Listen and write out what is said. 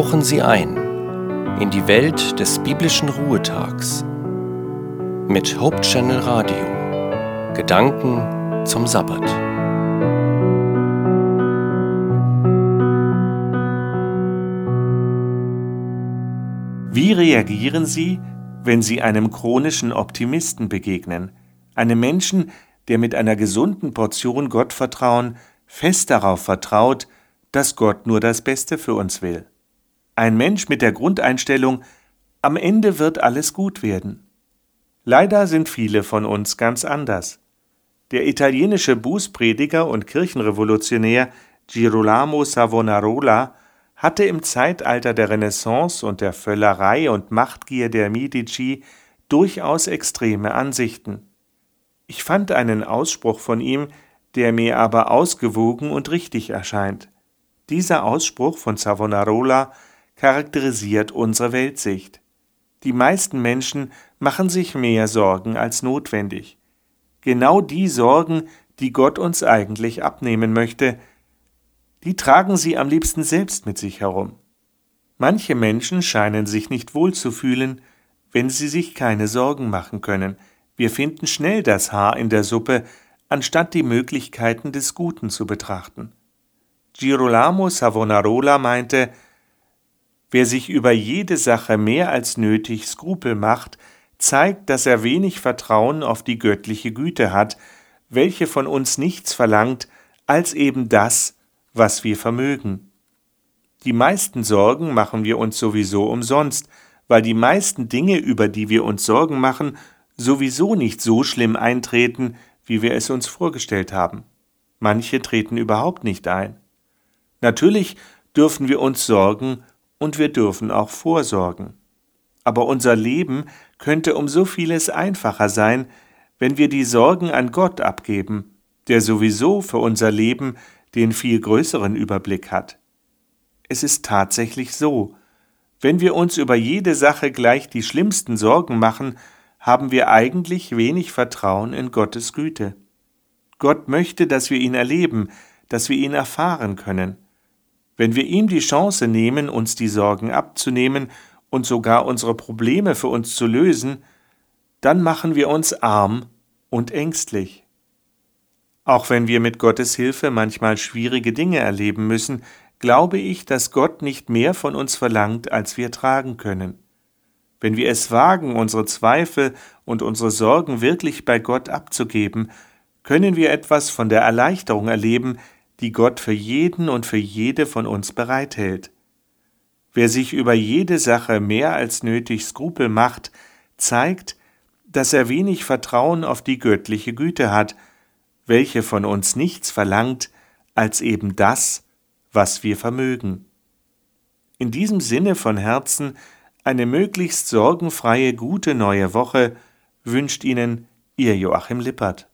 tauchen Sie ein in die Welt des biblischen Ruhetags mit Hope Channel Radio. Gedanken zum Sabbat. Wie reagieren Sie, wenn Sie einem chronischen Optimisten begegnen, einem Menschen, der mit einer gesunden Portion Gottvertrauen fest darauf vertraut, dass Gott nur das Beste für uns will. Ein Mensch mit der Grundeinstellung, am Ende wird alles gut werden. Leider sind viele von uns ganz anders. Der italienische Bußprediger und Kirchenrevolutionär Girolamo Savonarola hatte im Zeitalter der Renaissance und der Völlerei und Machtgier der Medici durchaus extreme Ansichten. Ich fand einen Ausspruch von ihm, der mir aber ausgewogen und richtig erscheint. Dieser Ausspruch von Savonarola charakterisiert unsere Weltsicht. Die meisten Menschen machen sich mehr Sorgen als notwendig. Genau die Sorgen, die Gott uns eigentlich abnehmen möchte, die tragen sie am liebsten selbst mit sich herum. Manche Menschen scheinen sich nicht wohl zu fühlen, wenn sie sich keine Sorgen machen können. Wir finden schnell das Haar in der Suppe, anstatt die Möglichkeiten des Guten zu betrachten. Girolamo Savonarola meinte, wer sich über jede Sache mehr als nötig Skrupel macht, zeigt, dass er wenig Vertrauen auf die göttliche Güte hat, welche von uns nichts verlangt als eben das, was wir vermögen. Die meisten Sorgen machen wir uns sowieso umsonst, weil die meisten Dinge, über die wir uns Sorgen machen, sowieso nicht so schlimm eintreten, wie wir es uns vorgestellt haben. Manche treten überhaupt nicht ein. Natürlich dürfen wir uns sorgen und wir dürfen auch vorsorgen. Aber unser Leben könnte um so vieles einfacher sein, wenn wir die Sorgen an Gott abgeben, der sowieso für unser Leben den viel größeren Überblick hat. Es ist tatsächlich so, wenn wir uns über jede Sache gleich die schlimmsten Sorgen machen, haben wir eigentlich wenig Vertrauen in Gottes Güte. Gott möchte, dass wir ihn erleben, dass wir ihn erfahren können. Wenn wir ihm die Chance nehmen, uns die Sorgen abzunehmen und sogar unsere Probleme für uns zu lösen, dann machen wir uns arm und ängstlich. Auch wenn wir mit Gottes Hilfe manchmal schwierige Dinge erleben müssen, glaube ich, dass Gott nicht mehr von uns verlangt, als wir tragen können. Wenn wir es wagen, unsere Zweifel und unsere Sorgen wirklich bei Gott abzugeben, können wir etwas von der Erleichterung erleben, die Gott für jeden und für jede von uns bereithält. Wer sich über jede Sache mehr als nötig Skrupel macht, zeigt, dass er wenig Vertrauen auf die göttliche Güte hat, welche von uns nichts verlangt als eben das, was wir vermögen. In diesem Sinne von Herzen eine möglichst sorgenfreie gute neue Woche wünscht Ihnen Ihr Joachim Lippert.